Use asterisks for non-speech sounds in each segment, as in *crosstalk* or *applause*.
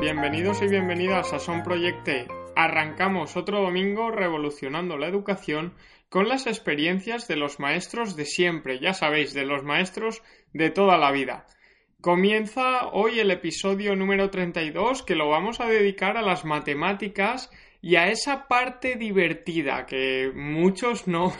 Bienvenidos y bienvenidas a Son Proyecte. Arrancamos otro domingo revolucionando la educación con las experiencias de los maestros de siempre, ya sabéis, de los maestros de toda la vida. Comienza hoy el episodio número 32 que lo vamos a dedicar a las matemáticas y a esa parte divertida que muchos no,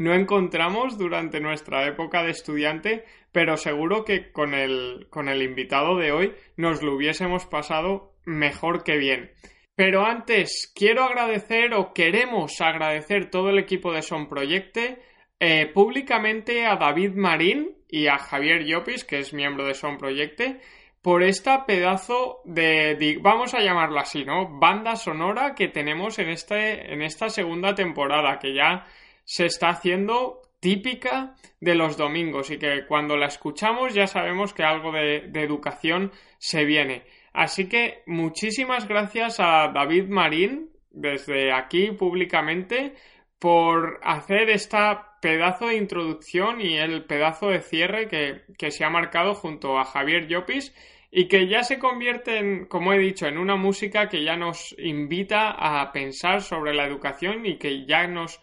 no encontramos durante nuestra época de estudiante, pero seguro que con el, con el invitado de hoy nos lo hubiésemos pasado mejor que bien. Pero antes, quiero agradecer o queremos agradecer todo el equipo de Son Proyecte eh, públicamente a David Marín y a Javier Llopis, que es miembro de Son Proyecte, por esta pedazo de, de- vamos a llamarlo así, ¿no? Banda sonora que tenemos en, este, en esta segunda temporada, que ya se está haciendo típica de los domingos y que cuando la escuchamos ya sabemos que algo de, educación se viene. Así que muchísimas gracias a David Marín desde aquí públicamente por hacer esta pedazo de introducción y el pedazo de cierre que, que se ha marcado junto a Javier Llopis y que ya se convierte en, como he dicho, en una música que ya nos invita a pensar sobre la educación y que ya nos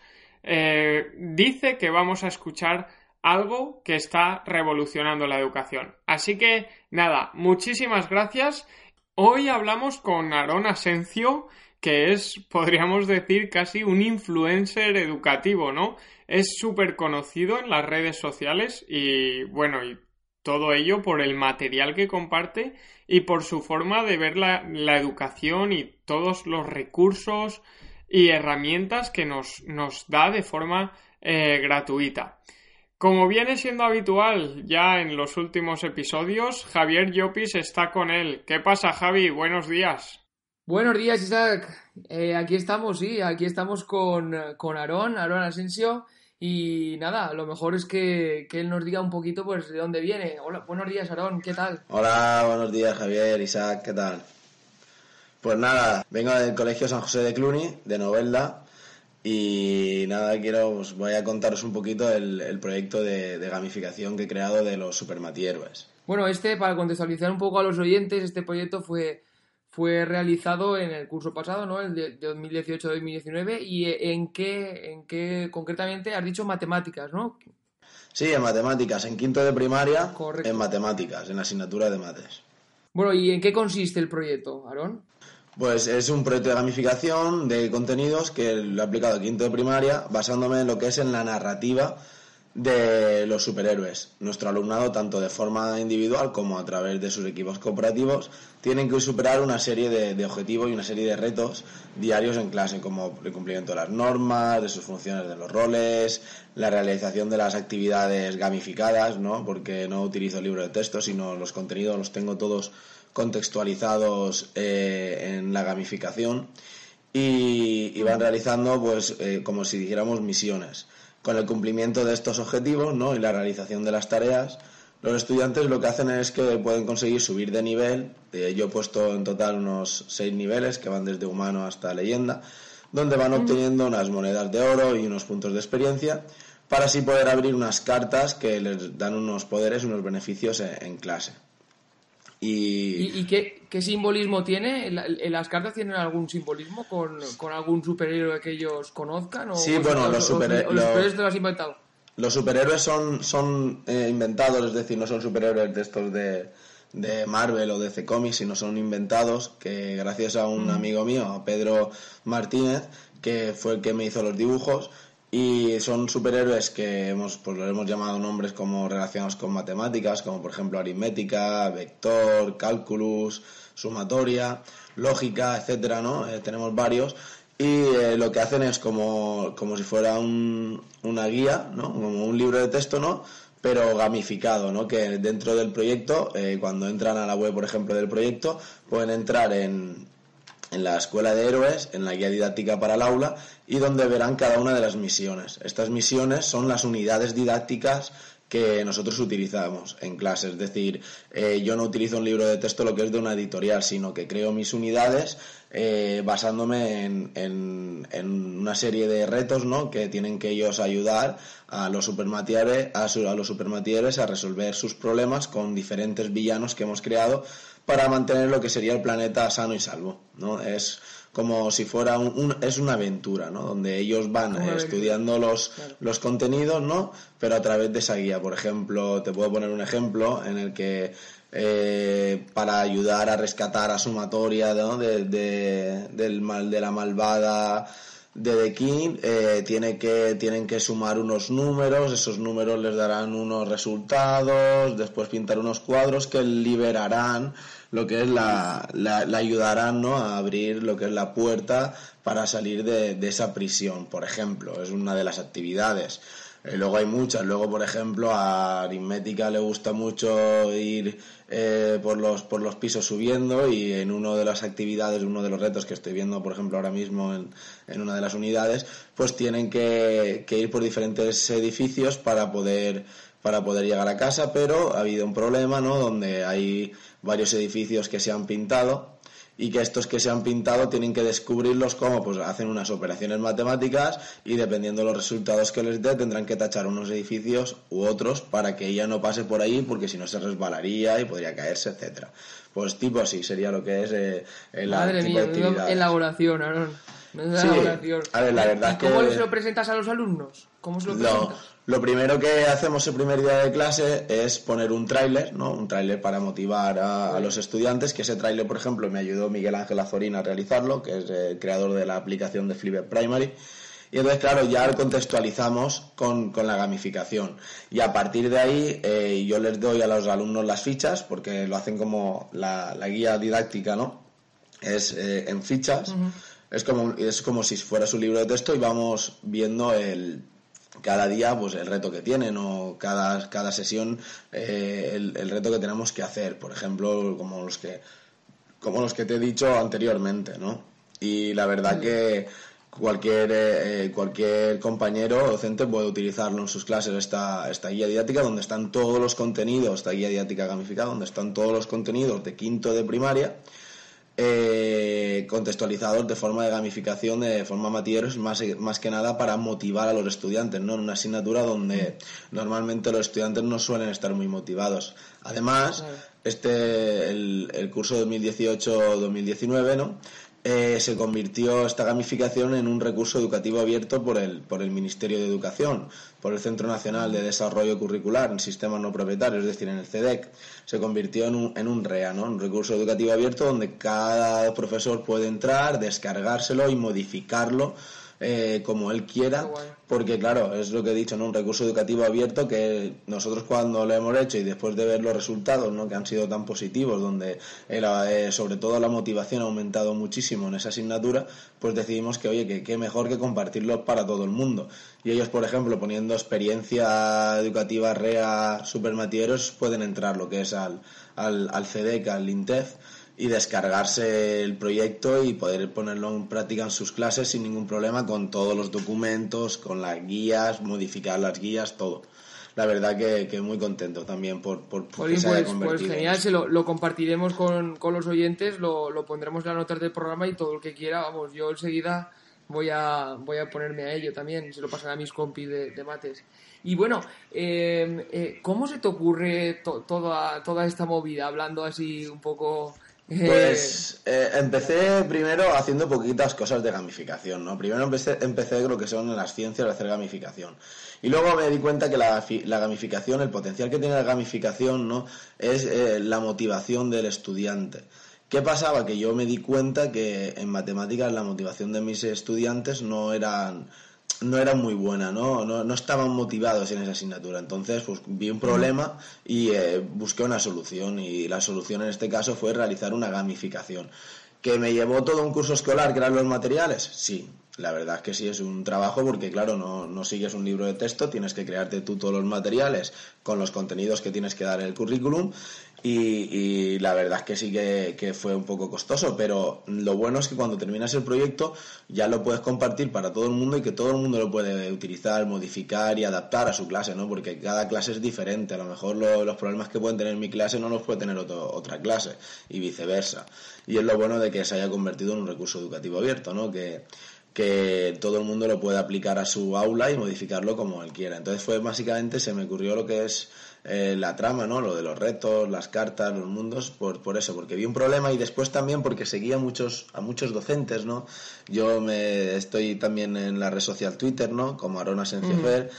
eh, dice que vamos a escuchar algo que está revolucionando la educación. Así que nada, muchísimas gracias. Hoy hablamos con Aarón Asencio, que es, podríamos decir, casi un influencer educativo, ¿no? Es súper conocido en las redes sociales y bueno, y todo ello por el material que comparte y por su forma de ver la, la educación y todos los recursos y herramientas que nos, nos da de forma eh, gratuita. Como viene siendo habitual ya en los últimos episodios, Javier Llopis está con él. ¿Qué pasa, Javi? Buenos días. Buenos días, Isaac. Eh, aquí estamos, sí, aquí estamos con, con Aarón, Aarón Asensio. Y nada, lo mejor es que, que él nos diga un poquito pues de dónde viene. Hola, buenos días, Aarón, ¿qué tal? Hola, buenos días Javier, Isaac, ¿qué tal? Pues nada, vengo del Colegio San José de Cluny, de Novelda, y nada, quiero, os voy a contaros un poquito el, el proyecto de, de gamificación que he creado de los Supermatieros. Bueno, este, para contextualizar un poco a los oyentes, este proyecto fue, fue realizado en el curso pasado, ¿no? El de, de 2018-2019. ¿Y en qué, en qué concretamente has dicho matemáticas, ¿no? Sí, en matemáticas, en quinto de primaria, Correcto. en matemáticas, en la asignatura de mates. Bueno, ¿y en qué consiste el proyecto, Aarón? Pues es un proyecto de gamificación de contenidos que lo he aplicado a quinto de primaria basándome en lo que es en la narrativa de los superhéroes. Nuestro alumnado, tanto de forma individual como a través de sus equipos cooperativos, tienen que superar una serie de, de objetivos y una serie de retos diarios en clase, como el cumplimiento de las normas, de sus funciones de los roles, la realización de las actividades gamificadas, ¿no? porque no utilizo libro de texto, sino los contenidos los tengo todos contextualizados eh, en la gamificación y, y van realizando pues eh, como si dijéramos misiones con el cumplimiento de estos objetivos ¿no? y la realización de las tareas los estudiantes lo que hacen es que pueden conseguir subir de nivel Eh, yo he puesto en total unos seis niveles que van desde humano hasta leyenda donde van obteniendo unas monedas de oro y unos puntos de experiencia para así poder abrir unas cartas que les dan unos poderes, unos beneficios en, en clase. Y, ¿Y, y qué, qué simbolismo tiene? ¿La- ¿En ¿Las cartas tienen algún simbolismo con, con algún superhéroe que ellos conozcan? O, Sí, bueno, o- los superhe- los los- superhéroes te lo has inventado. los superhéroes son, son eh, inventados, es decir, no son superhéroes de estos de, de Marvel o de DC Comics, sino son inventados, que gracias a un amigo mío, a Pedro Martínez, que fue el que me hizo los dibujos, y son superhéroes que hemos, pues los hemos llamado nombres como relacionados con matemáticas, como por ejemplo aritmética, vector, cálculos, sumatoria, lógica, etcétera, ¿no? Eh, tenemos varios y eh, lo que hacen es como, como si fuera un, una guía, ¿no? Como un libro de texto, ¿no? pero gamificado, ¿no? Que dentro del proyecto, eh, cuando entran a la web, por ejemplo, del proyecto, pueden entrar en, en la escuela de héroes, en la guía didáctica para el aula, y donde verán cada una de las misiones. Estas misiones son las unidades didácticas que nosotros utilizamos en clase. Es decir, eh, yo no utilizo un libro de texto lo que es de una editorial, sino que creo mis unidades eh, basándome en, en, una serie de retos ¿no? que tienen que ellos ayudar a los supermatieres a, a los supermatieres a resolver sus problemas con diferentes villanos que hemos creado para mantener lo que sería el planeta sano y salvo. ¿no? Es como si fuera un, es una aventura, ¿no? Donde ellos van estudiando los, los contenidos, ¿no? Pero a través de esa guía. Por ejemplo, te puedo poner un ejemplo en el que eh, para ayudar a rescatar a Sumatoria ¿no? de, del mal, de la malvada de The eh, tiene que, tienen que sumar unos números, esos números les darán unos resultados, después pintar unos cuadros que liberarán lo que es la, ayudarán ¿no? a abrir lo que es la puerta para salir de, de esa prisión, por ejemplo, es una de las actividades. Eh, luego hay muchas. Luego, por ejemplo, a Aritmética le gusta mucho ir eh, por, los, por los pisos subiendo y en una de las actividades, uno de los retos que estoy viendo, por ejemplo, ahora mismo en, en una de las unidades, pues tienen que, que ir por diferentes edificios para poder para poder llegar a casa, pero ha habido un problema, ¿no? Donde hay varios edificios que se han pintado y que estos que se han pintado tienen que descubrirlos como pues hacen unas operaciones matemáticas y dependiendo de los resultados que les dé tendrán que tachar unos edificios u otros para que ella no pase por ahí porque si no se resbalaría y podría caerse, etcétera. Pues tipo así sería lo que es eh, el Madre tipo mía, elaboración, Aaron. Sí, a ver, la verdad ¿Cómo se lo presentas a los alumnos? ¿Cómo se lo presentas? Lo primero que hacemos el primer día de clase es poner un tráiler, ¿no? Un tráiler para motivar a, los estudiantes, que ese tráiler, por ejemplo, me ayudó Miguel Ángel Azorín a realizarlo, que es el creador de la aplicación de Flipper Primary. Y entonces, claro, ya lo contextualizamos con, la gamificación. Y a partir de ahí, eh, yo les doy a los alumnos las fichas, porque lo hacen como la, guía didáctica, ¿no? Es eh, en fichas. Es, como, es como si fuera su libro de texto y vamos viendo el cada día pues el reto que tienen o cada, cada sesión eh, el, reto que tenemos que hacer. Por ejemplo como los que como los que te he dicho anteriormente no y la verdad que cualquier eh, cualquier compañero docente puede utilizarlo en sus clases esta, esta guía didáctica donde están todos los contenidos esta guía didáctica gamificada donde están todos los contenidos de quinto de primaria eh, contextualizados de forma de gamificación, de forma matilleros, más, más que nada para motivar a los estudiantes, ¿no? En una asignatura donde normalmente los estudiantes no suelen estar muy motivados. Además, este, el, el curso 2018-2019, ¿no? Eh, se convirtió esta gamificación en un recurso educativo abierto por el, por el Ministerio de Educación, por el Centro Nacional de Desarrollo Curricular en Sistemas No Propietarios, es decir, en el CEDEC. Se convirtió en un, en un REA, ¿no? un recurso educativo abierto donde cada profesor puede entrar, descargárselo y modificarlo eh, como él quiera, porque claro, es lo que he dicho, ¿no? Un recurso educativo abierto que nosotros cuando lo hemos hecho y después de ver los resultados, ¿no? Que han sido tan positivos, donde eh, sobre todo la motivación ha aumentado muchísimo en esa asignatura, pues decidimos que, oye, que qué mejor que compartirlo para todo el mundo. Y ellos, por ejemplo, poniendo experiencia educativa REA supermatieros, pueden entrar lo que es al, al, al CEDEC, al INTEF, y descargarse el proyecto y poder ponerlo en práctica en sus clases sin ningún problema con todos los documentos, con las guías, modificar las guías, todo. La verdad que, que muy contento también por, por, pues, pues, genial, se lo, lo compartiremos con, con, los oyentes, lo, lo pondremos en las notas del programa y todo el que quiera, vamos, yo enseguida voy a, voy a ponerme a ello también, se lo pasaré a mis compis de, de mates. Y bueno, eh, eh, ¿cómo se te ocurre toda, toda esta movida, hablando así un poco Pues eh, empecé primero haciendo poquitas cosas de gamificación, ¿no? Primero empecé, empecé lo que son las ciencias de hacer gamificación. Y luego me di cuenta que la, la gamificación, el potencial que tiene la gamificación, ¿no? Es eh, la motivación del estudiante. ¿Qué pasaba? Que yo me di cuenta que en matemáticas la motivación de mis estudiantes no eran no era muy buena, ¿no? ¿no? estaban motivados en esa asignatura. Entonces, pues vi un problema y eh, busqué una solución. Y la solución en este caso fue realizar una gamificación. ¿Que me llevó todo un curso escolar que eran los materiales? Sí, la verdad es que sí es un trabajo porque, claro, no, no, sigues un libro de texto, tienes que crearte tú todos los materiales con los contenidos que tienes que dar en el currículum y, la verdad es que sí que, fue un poco costoso, pero lo bueno es que cuando terminas el proyecto ya lo puedes compartir para todo el mundo y que todo el mundo lo puede utilizar, modificar y adaptar a su clase, ¿no? Porque cada clase es diferente, a lo mejor los problemas que pueden tener mi clase no los puede tener otra clase y viceversa. Y es lo bueno de que se haya convertido en un recurso educativo abierto, ¿no? Que, que todo el mundo lo puede aplicar a su aula y modificarlo como él quiera. Entonces fue básicamente, se me ocurrió lo que es eh, la trama, ¿no? Lo de los retos, las cartas, los mundos, por, por eso, porque vi un problema y después también porque seguía a muchos, a muchos docentes, ¿no? Yo me estoy también en la red social Twitter, ¿no? Como Arona Senciofer.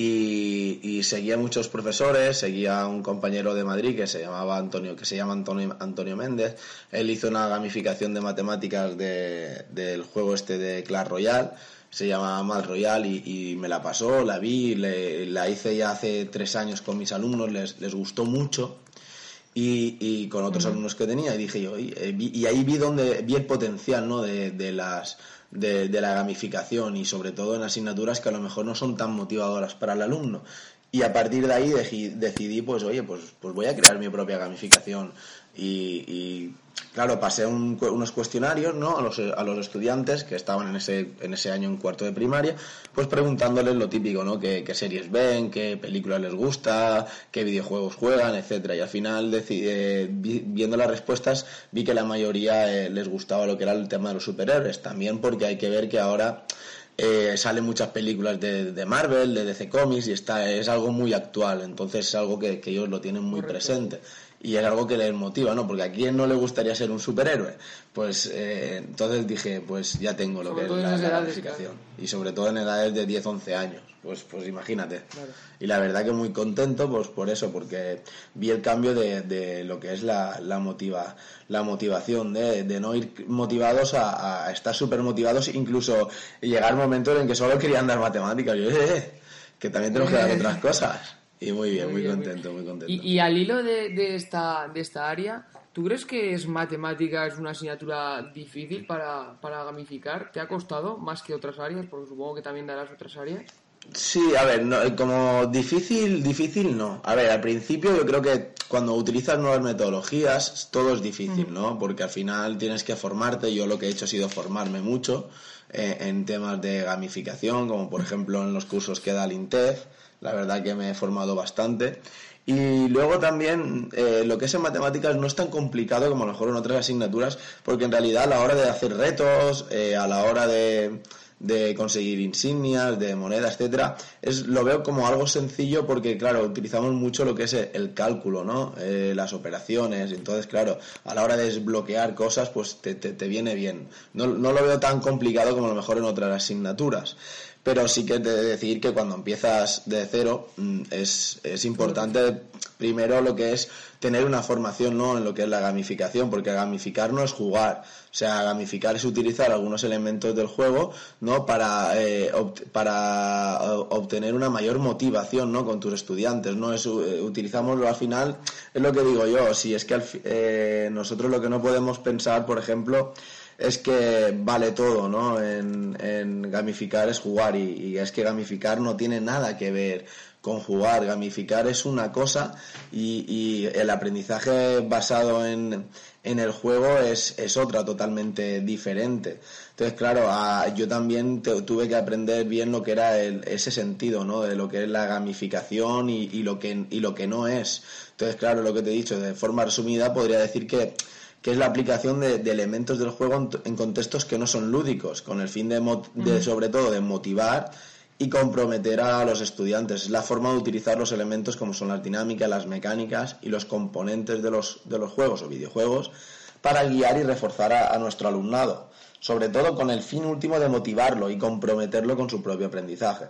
Y, seguía a muchos profesores, seguía a un compañero de Madrid que se llamaba Antonio, que se llama Antonio, Antonio Méndez. Él hizo una gamificación de matemáticas del juego este de Clash Royale, se llama Mal Royale y, me la pasó, la vi, la hice ya hace tres años con mis alumnos, les, les gustó mucho. Y, con otros alumnos que tenía y dije yo eh, y, ahí vi donde vi el potencial no de, de las de, la gamificación y sobre todo en asignaturas que a lo mejor no son tan motivadoras para el alumno. Y a partir de ahí decidí, pues oye, pues, pues voy a crear mi propia gamificación. y claro, pasé unos cuestionarios ¿no? a, los, a los estudiantes que estaban en ese, en ese año en cuarto de primaria, pues preguntándoles lo típico, ¿no? ¿Qué, series ven, qué películas les gusta, qué videojuegos juegan, etcétera. Y al final, eh, viendo las respuestas, vi que la mayoría eh, les gustaba lo que era el tema de los superhéroes. También porque hay que ver que ahora eh, salen muchas películas de, Marvel, de DC Comics y está, es algo muy actual, entonces es algo que, ellos lo tienen muy presente y es algo que les motiva, ¿no? Porque a quién no le gustaría ser un superhéroe. Pues eh, entonces dije, pues ya tengo lo que es la, gamificación. Y sobre todo en edades de 10, 11 años. Pues, pues imagínate. Y la verdad que muy contento pues por eso, porque vi el cambio de, lo que es la, la, motiva, la motivación, de, de no ir motivados a, estar súper motivados, incluso llegar momentos en que solo querían dar matemáticas. Yo, eh, eh que también tenemos que dar *laughs* otras cosas. Y muy bien, muy, contento, muy contento. Y, al hilo de, de, esta, de esta área, ¿tú crees que es matemática es una asignatura difícil para, para gamificar? ¿Te ha costado más que otras áreas? Porque supongo que también darás otras áreas. Sí, a ver, no, como difícil, difícil no. A ver, al principio yo creo que cuando utilizas nuevas metodologías todo es difícil, ¿no? Porque al final tienes que formarte. Yo lo que he hecho ha sido formarme mucho eh, en temas de gamificación, como por ejemplo en los cursos que da el INTEF la verdad que me he formado bastante. Y luego también eh, lo que es en matemáticas no es tan complicado como a lo mejor en otras asignaturas, porque en realidad a la hora de hacer retos, eh, a la hora de, de conseguir insignias, de monedas, etcétera, es lo veo como algo sencillo porque claro utilizamos mucho lo que es el cálculo, ¿no? Eh, las operaciones, entonces claro a la hora de desbloquear cosas pues te, te, te viene bien. No, no, lo veo tan complicado como a lo mejor en otras asignaturas pero sí que te decir que cuando empiezas de cero mm, es, es importante primero lo que es tener una formación ¿no? en lo que es la gamificación, porque gamificar no es jugar, o sea, gamificar es utilizar algunos elementos del juego ¿no? para, eh, para obtener una mayor motivación ¿no? con tus estudiantes, ¿no? Es, eh, utilizamos al final, es lo que digo yo, si es que eh, nosotros lo que no podemos pensar, por ejemplo, es que vale todo, ¿no? En, gamificar es jugar y, es que gamificar no tiene nada que ver con jugar. Gamificar es una cosa y, el aprendizaje basado en, el juego es, es, otra totalmente diferente. Entonces, claro, yo también tuve que aprender bien lo que era ese sentido, ¿no? De lo que es la gamificación y, y, lo que, y lo que no es. Entonces, claro, lo que te he dicho, de forma resumida, podría decir que que es la aplicación de, elementos del juego en, contextos que no son lúdicos, con el fin de, sobre todo de motivar y comprometer a los estudiantes. Es la forma de utilizar los elementos como son las dinámicas, las mecánicas y los componentes de los, de los juegos o videojuegos para guiar y reforzar a, a nuestro alumnado, sobre todo con el fin último de motivarlo y comprometerlo con su propio aprendizaje.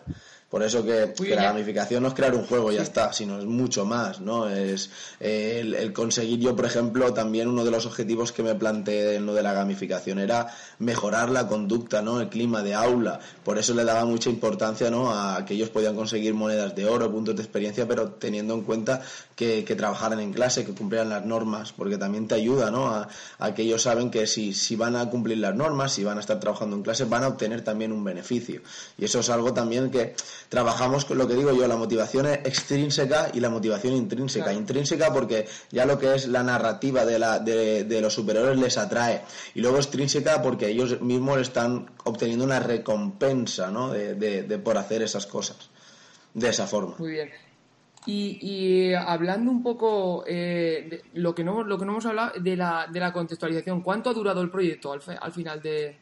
Por eso que, que la gamificación no es crear un juego ya está, sino es mucho más, ¿no? Es eh, el, el, conseguir yo, por ejemplo, también uno de los objetivos que me planteé en lo de la gamificación era mejorar la conducta, ¿no? El clima de aula. Por eso le daba mucha importancia, ¿no? A que ellos podían conseguir monedas de oro, puntos de experiencia, pero teniendo en cuenta que, que trabajaran en clase, que cumplieran las normas, porque también te ayuda, ¿no? A, a que ellos saben que si, si van a cumplir las normas, si van a estar trabajando en clase, van a obtener también un beneficio. Y eso es algo también que trabajamos con lo que digo yo, la motivación es extrínseca y la motivación intrínseca. Claro. Intrínseca porque ya lo que es la narrativa de, la, de, de, los superhéroes les atrae. Y luego extrínseca porque ellos mismos están obteniendo una recompensa ¿no? de, de por hacer esas cosas. De esa forma. Muy bien. Y, y, hablando un poco eh, de lo que no lo que no hemos hablado de la, de la contextualización, ¿cuánto ha durado el proyecto al, fe, al final de,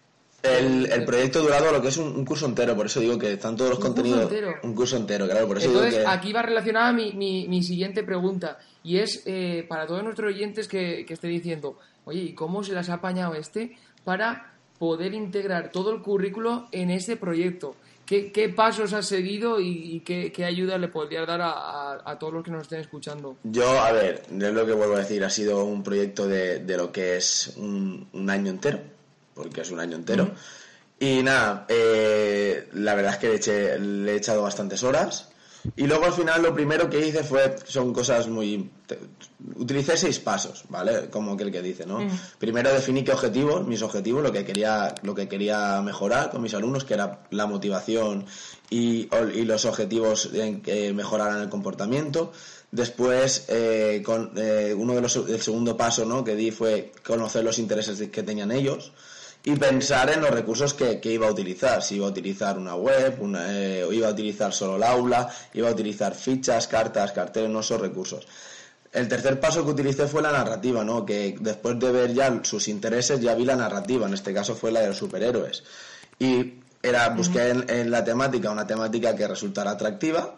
el, el, proyecto durado lo que es un, un, curso entero, por eso digo que están todos los ¿Un contenidos. Curso entero? Un curso entero, claro, por eso Entonces, digo que. aquí va relacionada mi, mi, mi siguiente pregunta, y es eh, para todos nuestros oyentes que, que esté diciendo, oye, ¿y cómo se las ha apañado este para poder integrar todo el currículo en este proyecto? ¿Qué, qué pasos has seguido y, y qué, qué, ayuda le podrías dar a, a, a, todos los que nos estén escuchando? Yo, a ver, es lo que vuelvo a decir, ha sido un proyecto de, de lo que es un, un, año entero, porque es un año entero. Uh -huh. Y nada, eh, la verdad es que le, eché, le, he echado bastantes horas. Y luego al final lo primero que hice fue, son cosas muy... Te, utilicé seis pasos, ¿vale? Como que el que dice, ¿no? Mm. Primero definí qué objetivos, mis objetivos, lo que quería, lo que quería mejorar con mis alumnos, que era la motivación y, y los objetivos en que mejoraran el comportamiento. Después, eh, con, eh, uno de los, el segundo paso, ¿no? Que di fue conocer los intereses que tenían ellos y pensar en los recursos que, que, iba a utilizar. Si iba a utilizar una web, una, eh, o iba a utilizar solo el aula, iba a utilizar fichas, cartas, carteles, no esos recursos. El tercer paso que utilicé fue la narrativa, ¿no? Que después de ver ya sus intereses, ya vi la narrativa. En este caso fue la de los superhéroes. Y era, busqué en, en la temática una temática que resultara atractiva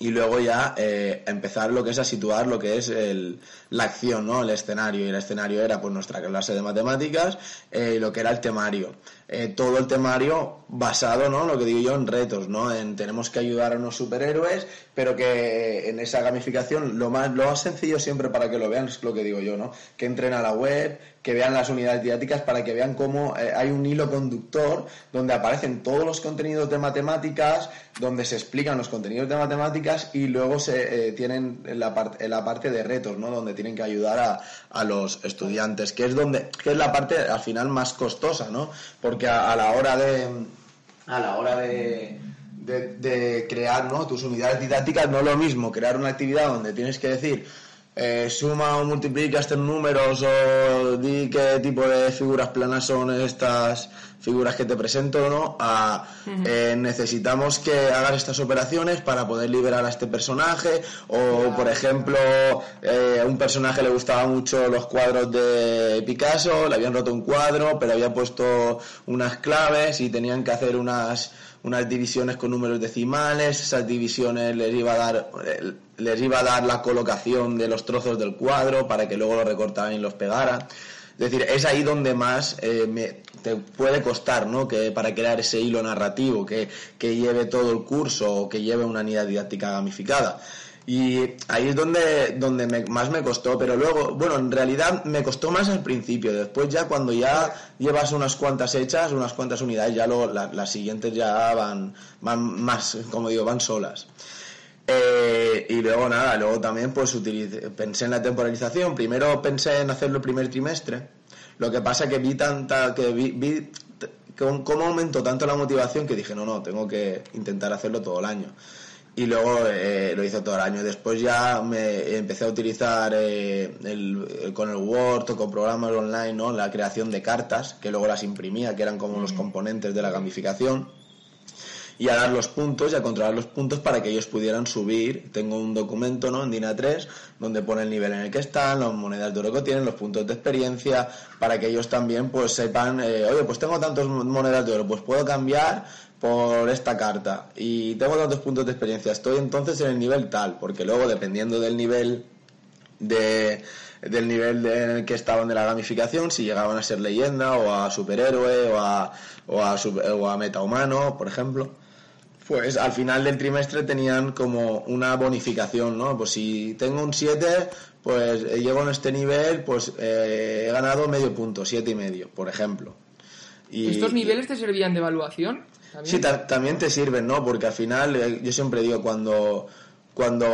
y luego ya eh, empezar lo que es a situar lo que es el, la acción, ¿no? El escenario. Y el escenario era pues nuestra clase de matemáticas eh, y lo que era el temario. Eh, todo el temario basado, ¿no? Lo que digo yo en retos, ¿no? En tenemos que ayudar a unos superhéroes, pero que en esa gamificación lo más, lo más sencillo siempre para que lo vean es lo que digo yo, ¿no? Que entren a la web, que vean las unidades didácticas para que vean cómo eh, hay un hilo conductor donde aparecen todos los contenidos de matemáticas, donde se explican los contenidos de matemáticas y luego se eh, tienen la, part la parte de retos, ¿no? Donde tienen que ayudar a, a, los estudiantes, que es donde que es la parte al final más costosa, ¿no? Porque a, la hora de a la hora de, de crear ¿no? tus unidades didácticas no es lo mismo crear una actividad donde tienes que decir eh, suma o multiplica estos números o di qué tipo de figuras planas son estas figuras que te presento no a uh -huh. eh, necesitamos que hagas estas operaciones para poder liberar a este personaje o por ejemplo eh, a un personaje le gustaba mucho los cuadros de Picasso le habían roto un cuadro pero había puesto unas claves y tenían que hacer unas unas divisiones con números decimales, esas divisiones les iba a dar les iba a dar la colocación de los trozos del cuadro para que luego lo recortaran y los pegaran. Es decir, es ahí donde más eh, te puede costar, ¿no? Que para crear ese hilo narrativo que, que lleve todo el curso o que lleve una unidad didáctica gamificada. Y ahí es donde, donde me, más me costó, pero luego, bueno, en realidad me costó más al principio, después ya cuando ya llevas unas cuantas hechas, unas cuantas unidades, ya lo, la, las siguientes ya van, van más, como digo, van solas. Eh, y luego nada, luego también pues utilicé, pensé en la temporalización, primero pensé en hacerlo el primer trimestre, lo que pasa que vi tanta, que vi, vi cómo aumentó tanto la motivación que dije, no, no, tengo que intentar hacerlo todo el año y luego eh, lo hice todo el año. Después ya me empecé a utilizar eh, el, el, con el Word o con programas online ¿no? la creación de cartas, que luego las imprimía, que eran como los componentes de la gamificación, y a dar los puntos y a controlar los puntos para que ellos pudieran subir. Tengo un documento ¿no? en DINA 3 donde pone el nivel en el que están, las monedas de oro que tienen, los puntos de experiencia, para que ellos también pues sepan, eh, oye, pues tengo tantas monedas de oro, pues puedo cambiar por esta carta y tengo tantos puntos de experiencia, estoy entonces en el nivel tal, porque luego dependiendo del nivel de, del nivel de- en el que estaban de la gamificación, si llegaban a ser leyenda o a superhéroe o a, o a, o a metahumano, por ejemplo. Pues al final del trimestre tenían como una bonificación, ¿no? Pues si tengo un 7, pues eh, llego en este nivel, pues eh, he ganado medio punto, siete y medio, por ejemplo. Y- ¿Estos niveles te servían de evaluación? ¿También? Sí, ta- también te sirven, ¿no? Porque al final, eh, yo siempre digo, cuando cuando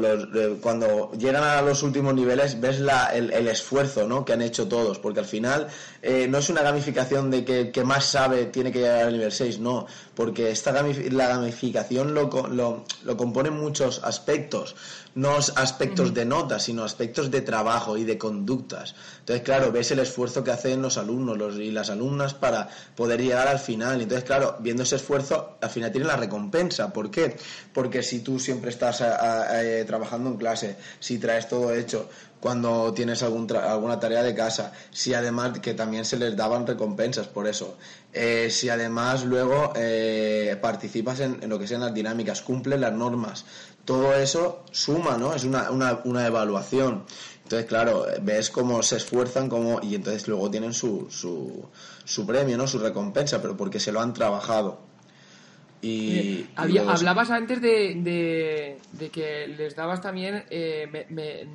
los- eh, cuando llegan a los últimos niveles ves la, el, el esfuerzo ¿no? que han hecho todos porque al final eh, no es una gamificación de que el que más sabe tiene que llegar al nivel 6 no porque esta gamif- la gamificación lo, lo, lo componen muchos aspectos no aspectos de notas sino aspectos de trabajo y de conductas. Entonces claro ves el esfuerzo que hacen los alumnos los, y las alumnas para poder llegar al final. Entonces claro viendo ese esfuerzo al final tienen la recompensa. ¿por qué? porque si tú siempre estás a- a- eh, trabajando en clase si traes todo hecho cuando tienes algún tra- alguna tarea de casa, si además que también se les daban recompensas por eso, Eh, si además luego eh, participas en, en lo que sean las dinámicas, cumples las normas, todo eso suma, ¿no? Es una, una, una evaluación. Entonces, claro, ves cómo se esfuerzan cómo, y entonces luego tienen su, su, su premio, ¿no? Su recompensa, pero porque se lo han trabajado. Y, Había- luego hablabas antes de, de- de que les dabas también eh, me- me-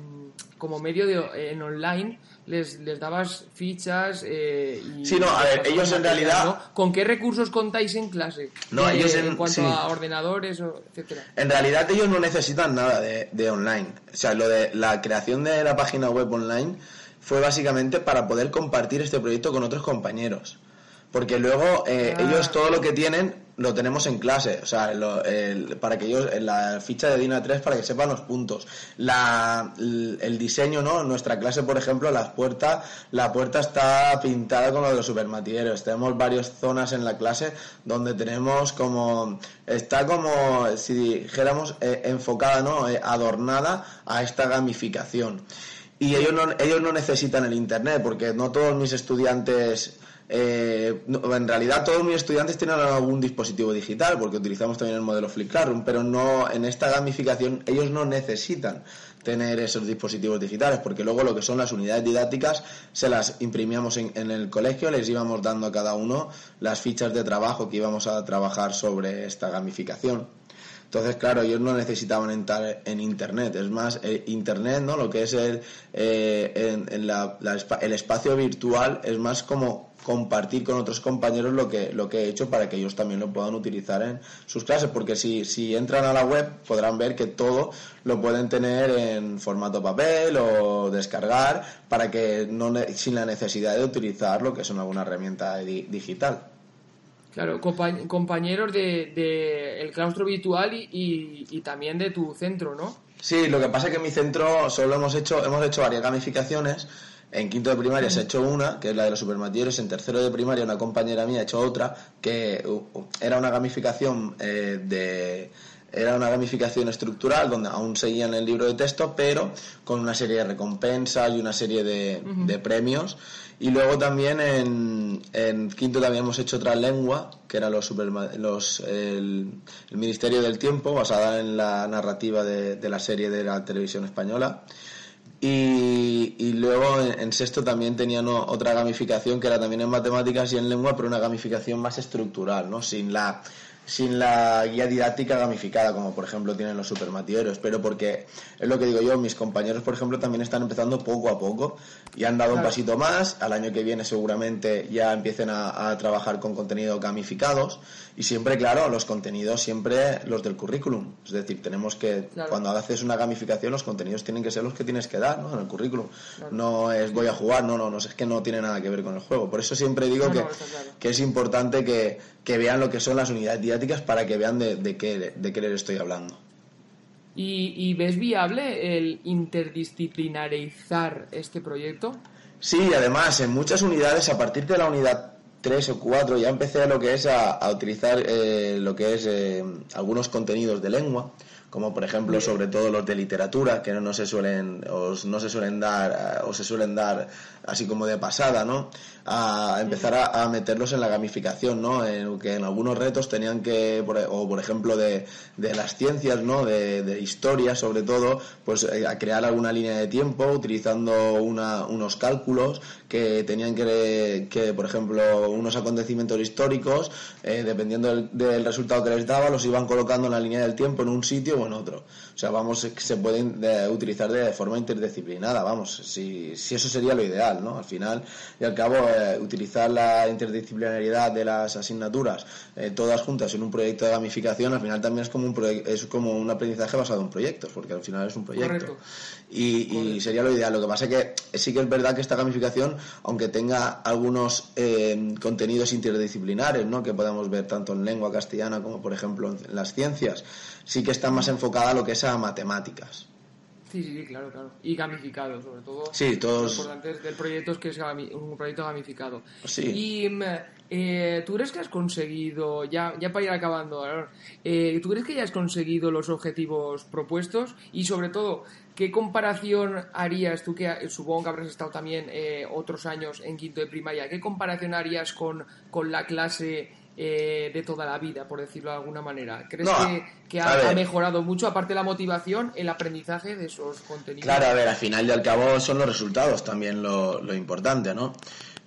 como medio de, en online les, les dabas fichas eh, y Sí, no, a ver, ellos en realidad- ¿no? ¿Con qué recursos contáis en clase? No, Eh, ellos en- cuanto sí. a ordenadores, etcétera. En realidad ellos no necesitan nada de, de online. O sea, lo de la creación de la página web online fue básicamente para poder compartir este proyecto con otros compañeros. Porque luego eh, Ah. ellos todo lo que tienen lo tenemos en clase. O sea, el- para que ellos, en la ficha de DINA 3 para que sepan los puntos. La, el, diseño, ¿no? Nuestra clase, por ejemplo, las puertas, la puerta está pintada con lo de los supermatilleros. Tenemos varias zonas en la clase donde tenemos como, está como, si dijéramos, eh, enfocada, ¿no? Eh, adornada a esta gamificación. Y ellos no, ellos no necesitan el Internet, porque no todos mis estudiantes, eh, en realidad todos mis estudiantes tienen algún dispositivo digital, porque utilizamos también el modelo Flip Classroom, pero no en esta gamificación ellos no necesitan tener esos dispositivos digitales, porque luego lo que son las unidades didácticas se las imprimíamos en, en el colegio, les íbamos dando a cada uno las fichas de trabajo que íbamos a trabajar sobre esta gamificación. Entonces, claro, ellos no necesitaban entrar en Internet. Es más, eh, Internet, ¿no? Lo que es el, eh, en- en la- la el espacio virtual es más como compartir con otros compañeros lo que, lo que he hecho para que ellos también lo puedan utilizar en sus clases. Porque si, si entran a la web podrán ver que todo lo pueden tener en formato papel o descargar para que no ne- sin la necesidad de utilizar lo que son alguna herramienta di- digital. Claro, compa- compañeros de, de el claustro virtual y, y- y también de tu centro, ¿no? Sí, lo que pasa es que en mi centro solo hemos hecho, hemos hecho varias gamificaciones. En quinto de primaria se ha hecho una, que es la de los supermatilleros. En tercero de primaria una compañera mía ha hecho otra, que uh, era una gamificación eh, de era una gamificación estructural donde aún seguían el libro de texto, pero con una serie de recompensas y una serie de, de premios. Y luego también en, en quinto también hemos hecho otra lengua, que era los, superma- los el, el Ministerio del Tiempo, basada en la narrativa de, de la serie de la televisión española. Y, y luego en, en sexto también tenían otra gamificación que era también en matemáticas y en lengua, pero una gamificación más estructural, ¿no? Sin la sin la guía didáctica gamificada, como por ejemplo tienen los supermatilleros, pero porque es lo que digo yo, mis compañeros, por ejemplo, también están empezando poco a poco y han dado un Claro. pasito más, al año que viene seguramente ya empiecen a, a trabajar con contenidos gamificados y siempre, claro, los contenidos siempre los del currículum, es decir, tenemos que, Claro. cuando haces una gamificación, los contenidos tienen que ser los que tienes que dar, ¿no? En el currículum. No es voy a jugar, no, no, no, es que no tiene nada que ver con el juego. Por eso siempre digo No, que, no, claro. que es importante que, que vean lo que son las unidades didácticas para que vean de, de qué, de qué les estoy hablando. ¿Y, y ves viable el interdisciplinarizar este proyecto? Sí, además, en muchas unidades, a partir de la unidad 3 o 4, ya empecé lo que es a, a utilizar eh, lo que es eh, algunos contenidos de lengua, como por ejemplo sobre todo los de literatura, que no se suelen, o no se suelen dar, o se suelen dar así como de pasada, ¿no? A empezar a, meterlos en la gamificación, ¿no? En, que en algunos retos tenían que, o por ejemplo de, de las ciencias, ¿no? De, de historia sobre todo, pues eh, a crear alguna línea de tiempo utilizando una, unos cálculos que tenían que, que, por ejemplo, unos acontecimientos históricos, eh, dependiendo del, resultado que les daba, los iban colocando en la línea del tiempo en un sitio o en otro. O sea, vamos, se pueden utilizar de forma interdisciplinada, vamos, si, si eso sería lo ideal, ¿no? Al final y al cabo, eh, utilizar la interdisciplinariedad de las asignaturas eh, todas juntas en un proyecto de gamificación, al final también es como un, es como un aprendizaje basado en proyectos, porque al final es un proyecto. Y, sería lo ideal. Lo que pasa es que sí que es verdad que esta gamificación, aunque tenga algunos eh, contenidos interdisciplinares, ¿no? que podemos ver tanto en lengua castellana como, por ejemplo, en las ciencias, sí que está más enfocada a lo que es a matemáticas. Sí, sí, claro, claro. Y gamificado, sobre todo. Sí, todos. Lo importante del proyecto es que es un proyecto gamificado. Sí. Y mm, eh, tú crees que has conseguido, ya, ya para ir acabando, eh, ¿tú crees que ya has conseguido los objetivos propuestos? Y sobre todo, ¿qué comparación harías tú, que supongo que habrás estado también eh, otros años en quinto de primaria, ¿qué comparación harías con, con la clase eh, de toda la vida, por decirlo de alguna manera. ¿Crees que, ha, mejorado mucho, aparte de la motivación, el aprendizaje de esos contenidos? Claro, a ver, al final y al cabo son los resultados también lo, importante, ¿no?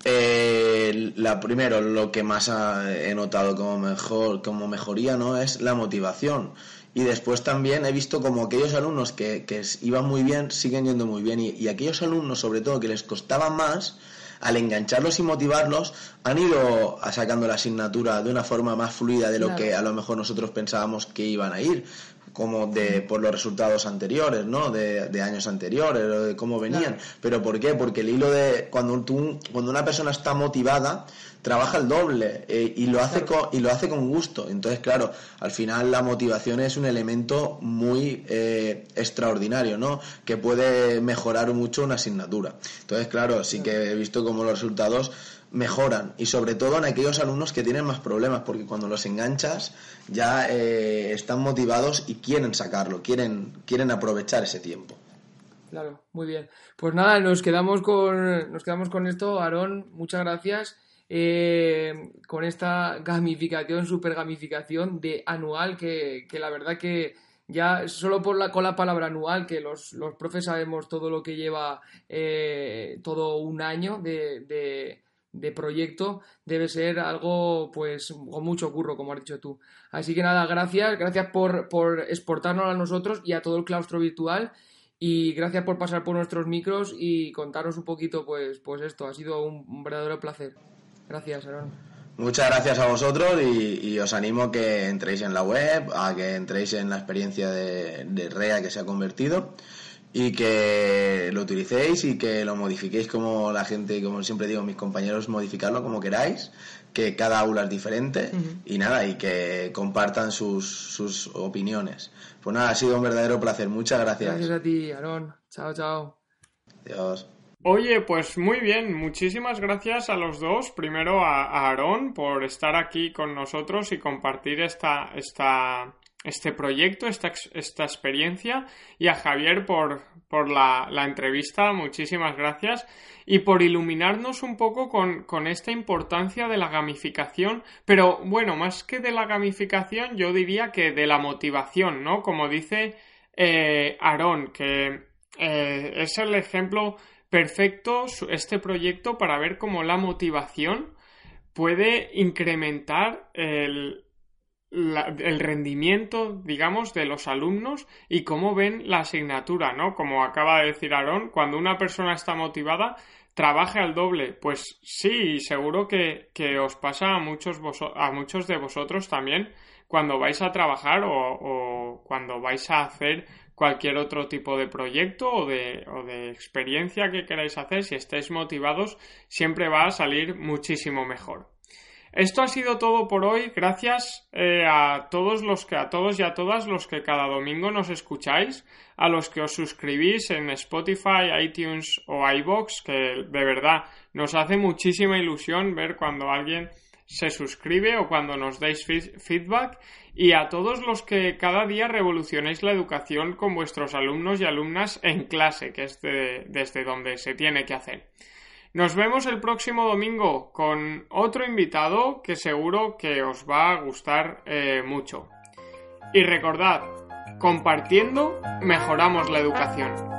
Eh, la primero, lo que más he notado como mejor, como mejoría, ¿no? Es la motivación. Y después también he visto como aquellos alumnos que, que iban muy bien, siguen yendo muy bien. Y, y aquellos alumnos, sobre todo, que les costaba más, al engancharlos y motivarlos, han ido sacando la asignatura de una forma más fluida de lo que a lo mejor nosotros pensábamos que iban a ir como de por los resultados anteriores, ¿no? De, años anteriores, o de cómo venían. Pero ¿por qué? Porque el hilo de cuando tú, cuando una persona está motivada, trabaja el doble eh, y lo hace con, y lo hace con gusto. Entonces, claro, al final la motivación es un elemento muy eh, extraordinario, ¿no? Que puede mejorar mucho una asignatura. Entonces, claro, sí que he visto cómo los resultados mejoran y sobre todo en aquellos alumnos que tienen más problemas porque cuando los enganchas ya eh, están motivados y quieren sacarlo, quieren, quieren aprovechar ese tiempo. Claro, muy bien. Pues nada, nos quedamos con, nos quedamos con esto, Aarón, muchas gracias. Eh, con esta gamificación, super gamificación de anual, que, la verdad que ya solo por la, con la palabra anual, que los, los profes sabemos todo lo que lleva eh, todo un año de de proyecto debe ser algo pues con mucho curro, como has dicho tú. Así que nada, gracias, gracias por, por exportarnos a nosotros y a todo el claustro virtual y gracias por pasar por nuestros micros y contarnos un poquito pues, pues esto, ha sido un, verdadero placer. Gracias, Aaron. Muchas gracias a vosotros y, os animo a que entréis en la web, a que entréis en la experiencia de, de REA que se ha convertido y que lo utilicéis y que lo modifiquéis como la gente, como siempre digo, mis compañeros, modificarlo como queráis, que cada aula es diferente y nada, y que compartan sus, sus opiniones. Pues nada, ha sido un verdadero placer. Muchas gracias. Gracias a ti, Aarón. Chao, chao. Adiós. Oye, pues muy bien, muchísimas gracias a los dos. Primero a Aarón por estar aquí con nosotros y compartir esta, este proyecto, esta, esta experiencia y a Javier por, por la, la, entrevista. Muchísimas gracias y por iluminarnos un poco con, con, esta importancia de la gamificación, pero bueno, más que de la gamificación, yo diría que de la motivación, ¿no? Como dice eh, Aarón, que eh, es el ejemplo perfecto este proyecto para ver cómo la motivación puede incrementar el, el rendimiento, digamos, de los alumnos y cómo ven la asignatura, ¿no? Como acaba de decir Aarón, cuando una persona está motivada, trabaja al doble. Pues sí, seguro que, que os pasa a muchos, a muchos de vosotros también cuando vais a trabajar o, cuando vais a hacer cualquier otro tipo de proyecto o de, o de experiencia que queráis hacer, si estáis motivados, siempre va a salir muchísimo mejor. Esto ha sido todo por hoy. Gracias eh, a todos los que a todos y a todas los que cada domingo nos escucháis, a los que os suscribís en Spotify, iTunes o iBox, que de verdad nos hace muchísima ilusión ver cuando alguien se suscribe o cuando nos dais feedback y a todos los que cada día revolucionéis la educación con vuestros alumnos y alumnas en clase, que es desde donde se tiene que hacer. Nos vemos el próximo domingo con otro invitado que seguro que os va a gustar eh, mucho. Y recordad, compartiendo mejoramos la educación.